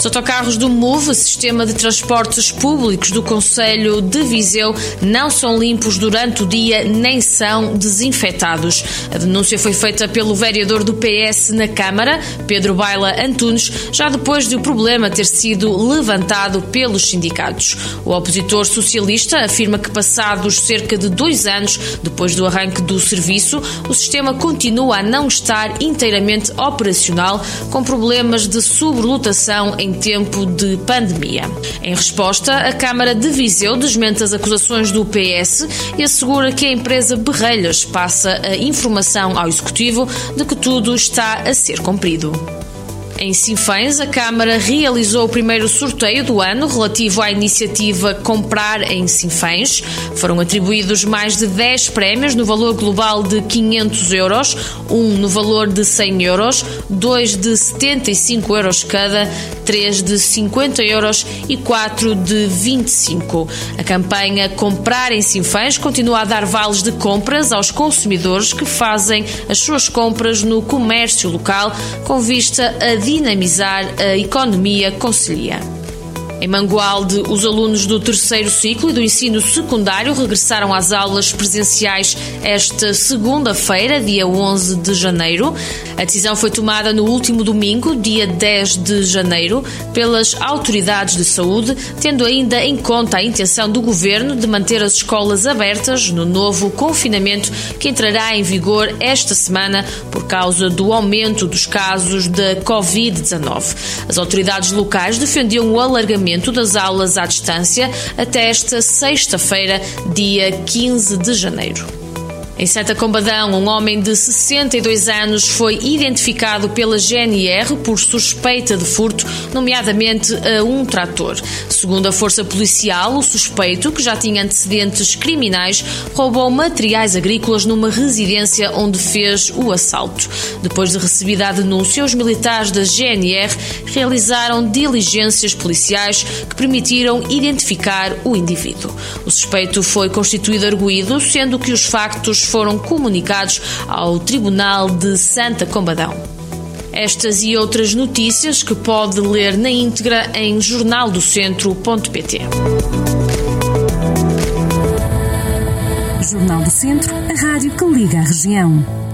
Os autocarros do MOVE, Sistema de Transportes Públicos do Conselho de Viseu, não são limpos durante o dia nem são desinfetados. A denúncia foi feita pelo vereador do PS na Câmara, Pedro Baila Antunes, já depois de o problema ter sido levantado pelos sindicatos. O opositor socialista afirma que, passados cerca de dois anos depois do arranque do serviço, o sistema continua a não estar inteiramente operacional, com problemas de sobrelotação em em tempo de pandemia. Em resposta, a Câmara de Viseu desmente as acusações do PS e assegura que a empresa Berrelhas passa a informação ao Executivo de que tudo está a ser cumprido. Em Sinfãs, a Câmara realizou o primeiro sorteio do ano relativo à iniciativa Comprar em Sinfãs. Foram atribuídos mais de 10 prémios no valor global de 500 euros, um no valor de 100 euros, dois de 75 euros cada, três de 50 euros e quatro de 25. A campanha Comprar em Sinfãs continua a dar vales de compras aos consumidores que fazem as suas compras no comércio local com vista a dinamizar a economia concelhia. Em Mangualde, os alunos do terceiro ciclo e do ensino secundário regressaram às aulas presenciais esta segunda-feira, dia 11 de janeiro. A decisão foi tomada no último domingo, dia 10 de janeiro, pelas autoridades de saúde, tendo ainda em conta a intenção do governo de manter as escolas abertas no novo confinamento que entrará em vigor esta semana por causa do aumento dos casos da Covid-19. As autoridades locais defendiam o alargamento das aulas à distância até esta sexta-feira, dia 15 de janeiro. Em Santa Combadão, um homem de 62 anos foi identificado pela GNR por suspeita de furto, nomeadamente a um trator. Segundo a Força Policial, o suspeito, que já tinha antecedentes criminais, roubou materiais agrícolas numa residência onde fez o assalto. Depois de recebida a denúncia, os militares da GNR realizaram diligências policiais que permitiram identificar o indivíduo. O suspeito foi constituído arguído, sendo que os factos foram comunicados ao Tribunal de Santa Combadão. Estas e outras notícias que pode ler na íntegra em jornaldocentro.pt. Jornal do Centro, a rádio que liga a região.